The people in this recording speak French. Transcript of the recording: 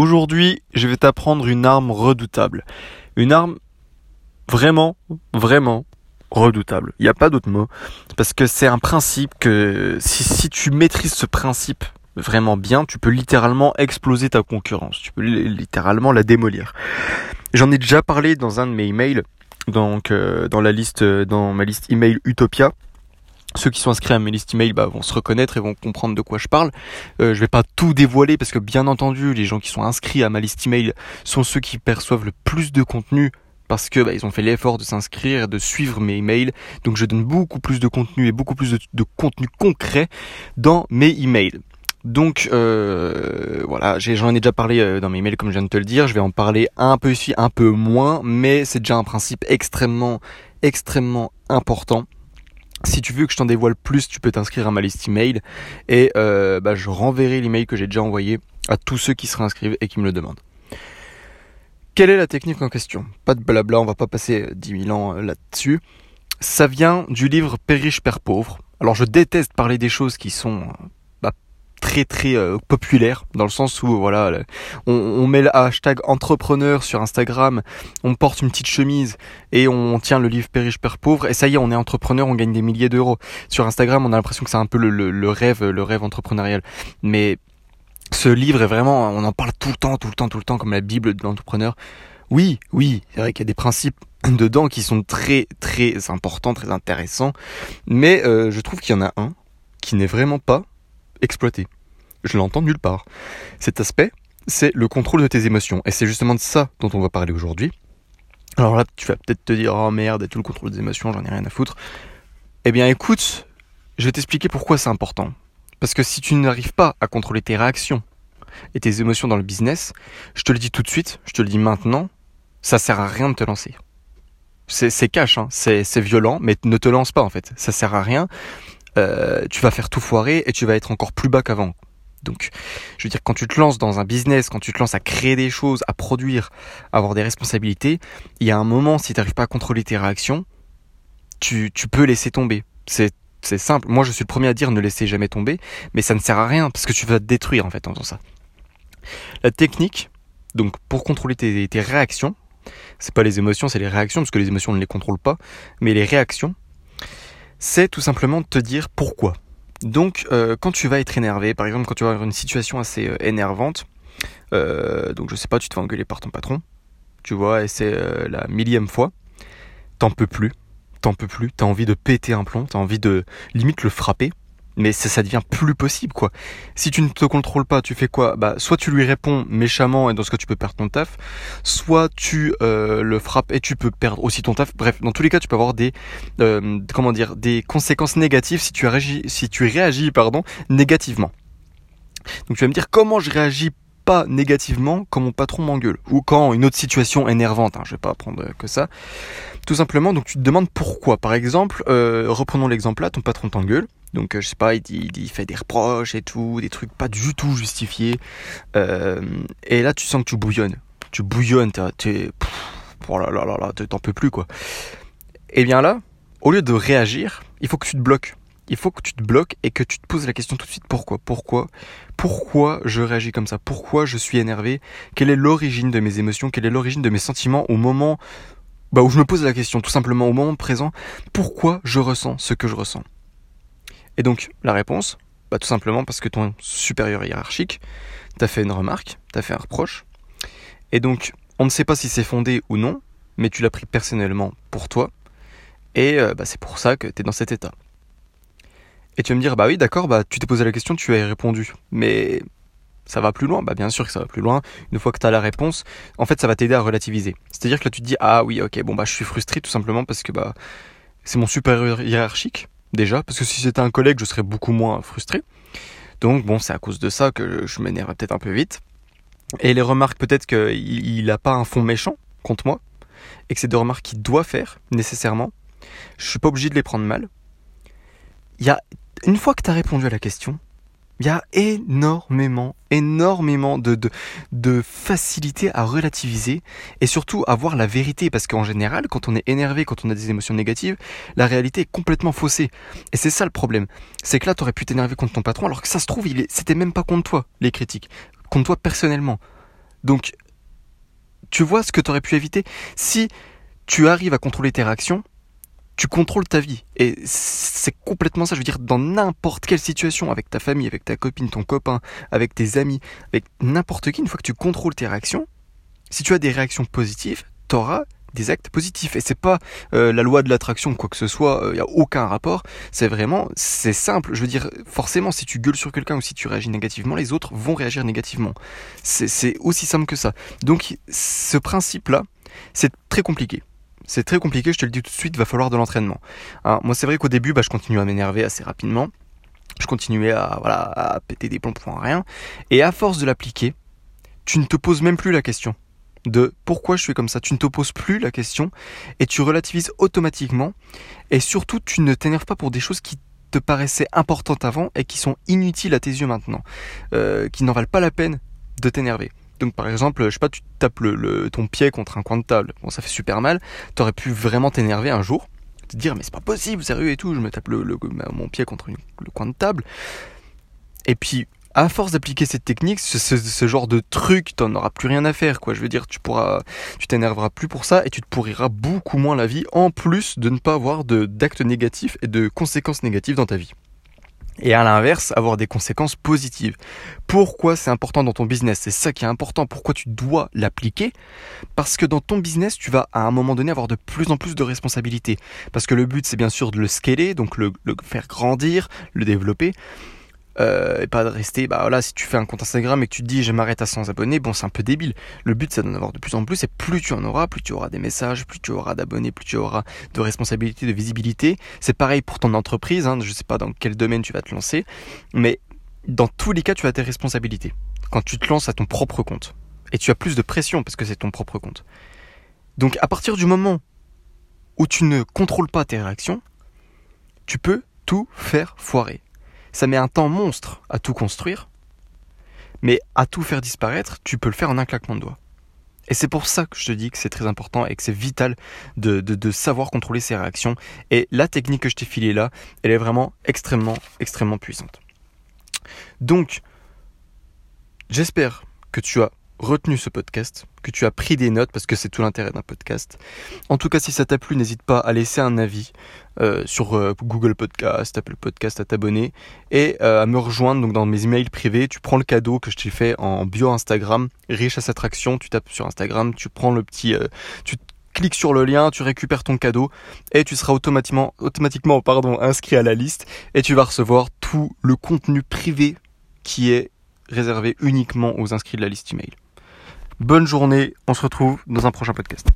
Aujourd'hui, je vais t'apprendre une arme redoutable. Une arme vraiment, vraiment redoutable. Il n'y a pas d'autre mot. Parce que c'est un principe que si, tu maîtrises ce principe vraiment bien, tu peux littéralement exploser ta concurrence. Tu peux littéralement la démolir. J'en ai déjà parlé dans un de mes emails, donc euh, dans la liste, dans ma liste email Utopia ceux qui sont inscrits à mes listes email bah, vont se reconnaître et vont comprendre de quoi je parle. Euh, je vais pas tout dévoiler parce que bien entendu, les gens qui sont inscrits à ma liste email sont ceux qui perçoivent le plus de contenu parce que bah, ils ont fait l'effort de s'inscrire, de suivre mes emails. Donc je donne beaucoup plus de contenu et beaucoup plus de, contenu concret dans mes emails. Donc euh, voilà, j'en ai, déjà parlé euh, dans mes emails comme je viens de te le dire. Je vais en parler un peu ici, un peu moins, mais c'est déjà un principe extrêmement, extrêmement important si tu veux que je t'en dévoile plus, tu peux t'inscrire à ma liste email et euh, bah, je renverrai l'email que j'ai déjà envoyé à tous ceux qui se réinscrivent et qui me le demandent. Quelle est la technique en question? Pas de blabla, on va pas passer 10 000 ans euh, là-dessus. Ça vient du livre Père Père pauvre. Alors je déteste parler des choses qui sont euh, très très euh, populaire dans le sens où voilà on, met le hashtag entrepreneur sur Instagram on porte une petite chemise et on tient le livre Père riche Père pauvre et ça y est on est entrepreneur on gagne des milliers d'euros. Sur Instagram on a l'impression que c'est un peu le, rêve le rêve entrepreneurial. Mais ce livre est vraiment on en parle tout le temps tout le temps tout le temps comme la bible de l'entrepreneur. Oui oui c'est vrai qu'il y a des principes dedans qui sont très très importants très intéressants. Mais euh, je trouve qu'il y en a un qui n'est vraiment pas exploité. Je l'entends nulle part. Cet aspect, c'est le contrôle de tes émotions. Et c'est justement de ça dont on va parler aujourd'hui. Alors là, tu vas peut-être te dire, oh merde, et tout le contrôle des émotions, j'en ai rien à foutre. Eh bien écoute, je vais t'expliquer pourquoi c'est important. Parce que si tu n'arrives pas à contrôler tes réactions et tes émotions dans le business, je te le dis tout de suite, je te le dis maintenant, ça sert à rien de te lancer. C'est cash, hein, c'est violent, mais ne te lance pas en fait. Ça sert à rien. Euh, tu vas faire tout foirer et tu vas être encore plus bas qu'avant. Donc, je veux dire, quand tu te lances dans un business, quand tu te lances à créer des choses, à produire, à avoir des responsabilités, il y a un moment, si tu n'arrives pas à contrôler tes réactions, tu, peux laisser tomber. C'est simple. Moi, je suis le premier à dire ne laissez jamais tomber, mais ça ne sert à rien parce que tu vas te détruire en fait en faisant ça. La technique, donc pour contrôler tes, tes réactions, c'est pas les émotions, c'est les réactions parce que les émotions on ne les contrôle pas, mais les réactions, c'est tout simplement de te dire pourquoi. Donc euh, quand tu vas être énervé, par exemple quand tu vas avoir une situation assez euh, énervante, euh, donc je sais pas, tu te fais engueuler par ton patron, tu vois, et c'est la millième fois, t'en peux plus, t'en peux plus, t'as envie de péter un plomb, t'as envie de limite le frapper, mais ça, devient plus possible quoi. Si tu ne te contrôles pas, tu fais quoi? Bah soit tu lui réponds méchamment et dans ce cas tu peux perdre ton taf, soit tu euh, le frappes et tu peux perdre aussi ton taf. Bref, dans tous les cas, tu peux avoir des euh, comment dire des conséquences négatives si tu réagis si tu réagis pardon négativement. Donc tu vas me dire comment je réagis pas négativement quand mon patron m'engueule ou quand une autre situation énervante. Hein, je vais pas prendre que ça. Tout simplement, donc tu te demandes pourquoi. Par exemple, euh, reprenons l'exemple là, ton patron t'engueule donc euh, je sais pas, il, il, fait des reproches et tout, des trucs pas du tout justifiés. Euh, et là tu sens que tu bouillonnes. Tu bouillonnes, t'es... Oh là là là là, t'en peux plus quoi. Et bien là, au lieu de réagir, il faut que tu te bloques. Il faut que tu te bloques et que tu te poses la question tout de suite pourquoi? Pourquoi? Pourquoi je réagis comme ça? Pourquoi je suis énervé? Quelle est l'origine de mes émotions? Quelle est l'origine de mes sentiments au moment bah, où je me pose la question tout simplement au moment présent Pourquoi je ressens ce que je ressens? Et donc, la réponse, bah, tout simplement parce que ton supérieur hiérarchique t'a fait une remarque, t'a fait un reproche. Et donc, on ne sait pas si c'est fondé ou non, mais tu l'as pris personnellement pour toi. Et euh, bah, c'est pour ça que tu es dans cet état. Et tu vas me dire, bah oui, d'accord, bah tu t'es posé la question, tu as répondu. Mais ça va plus loin Bah bien sûr que ça va plus loin. Une fois que tu as la réponse, en fait, ça va t'aider à relativiser. C'est-à-dire que là, tu te dis, ah oui, ok, bon, bah je suis frustré tout simplement parce que bah c'est mon supérieur hiérarchique déjà, parce que si c'était un collègue, je serais beaucoup moins frustré. Donc bon, c'est à cause de ça que je m'énerve peut-être un peu vite. Et les remarques, peut-être qu'il n'a pas un fond méchant contre moi, et que c'est des remarques qu'il doit faire, nécessairement. Je suis pas obligé de les prendre mal. Il y a, une fois que tu as répondu à la question, il y a énormément, énormément de, de, de, facilité à relativiser et surtout à voir la vérité parce qu'en général, quand on est énervé, quand on a des émotions négatives, la réalité est complètement faussée. Et c'est ça le problème. C'est que là, tu aurais pu t'énerver contre ton patron alors que ça se trouve, c'était même pas contre toi, les critiques. Contre toi personnellement. Donc, tu vois ce que tu aurais pu éviter? Si tu arrives à contrôler tes réactions, tu contrôles ta vie. Et c'est complètement ça. Je veux dire, dans n'importe quelle situation, avec ta famille, avec ta copine, ton copain, avec tes amis, avec n'importe qui, une fois que tu contrôles tes réactions, si tu as des réactions positives, tu auras des actes positifs. Et c'est pas euh, la loi de l'attraction, quoi que ce soit, il euh, n'y a aucun rapport. C'est vraiment, c'est simple. Je veux dire, forcément, si tu gueules sur quelqu'un ou si tu réagis négativement, les autres vont réagir négativement. C'est aussi simple que ça. Donc, ce principe-là, c'est très compliqué. C'est très compliqué, je te le dis tout de suite, va falloir de l'entraînement. Hein, moi, c'est vrai qu'au début, bah, je continuais à m'énerver assez rapidement. Je continuais à, voilà, à péter des plombs pour rien. Et à force de l'appliquer, tu ne te poses même plus la question de pourquoi je suis comme ça. Tu ne te poses plus la question et tu relativises automatiquement. Et surtout, tu ne t'énerves pas pour des choses qui te paraissaient importantes avant et qui sont inutiles à tes yeux maintenant, euh, qui n'en valent pas la peine de t'énerver. Donc par exemple, je sais pas, tu tapes le, ton pied contre un coin de table, bon ça fait super mal, t'aurais pu vraiment t'énerver un jour, te dire mais c'est pas possible, sérieux et tout, je me tape le, mon pied contre le coin de table. Et puis à force d'appliquer cette technique, ce, genre de truc, t'en auras plus rien à faire, quoi. Je veux dire, tu pourras, tu t'énerveras plus pour ça et tu te pourriras beaucoup moins la vie, en plus de ne pas avoir d'actes négatifs et de conséquences négatives dans ta vie. Et à l'inverse, avoir des conséquences positives. Pourquoi c'est important dans ton business? C'est ça qui est important. Pourquoi tu dois l'appliquer? Parce que dans ton business, tu vas à un moment donné avoir de plus en plus de responsabilités. Parce que le but, c'est bien sûr de le scaler, donc le faire grandir, le développer. Euh, et pas de rester, bah voilà, si tu fais un compte Instagram et que tu te dis je m'arrête à 100 abonnés, bon c'est un peu débile. Le but c'est d'en avoir de plus en plus et plus tu en auras, plus tu auras des messages, plus tu auras d'abonnés, plus tu auras de responsabilités, de visibilité. C'est pareil pour ton entreprise, hein, je sais pas dans quel domaine tu vas te lancer, mais dans tous les cas tu as tes responsabilités. Quand tu te lances à ton propre compte. Et tu as plus de pression parce que c'est ton propre compte. Donc à partir du moment où tu ne contrôles pas tes réactions, tu peux tout faire foirer ça met un temps monstre à tout construire, mais à tout faire disparaître, tu peux le faire en un claquement de doigts. Et c'est pour ça que je te dis que c'est très important et que c'est vital de, savoir contrôler ses réactions. Et la technique que je t'ai filée là, elle est vraiment extrêmement, extrêmement puissante. Donc, j'espère que tu as retenu ce podcast, que tu as pris des notes parce que c'est tout l'intérêt d'un podcast. En tout cas, si ça t'a plu, n'hésite pas à laisser un avis euh, sur euh, Google Podcast, Apple Podcast, à t'abonner et euh, à me rejoindre dans mes emails privés. Tu prends le cadeau que je t'ai fait en bio Instagram, riche à attraction. Tu tapes sur Instagram, tu prends le petit, tu cliques sur le lien, tu récupères ton cadeau et tu seras automatiquement, automatiquement inscrit à la liste et tu vas recevoir tout le contenu privé qui est réservé uniquement aux inscrits de la liste email. Bonne journée, on se retrouve dans un prochain podcast.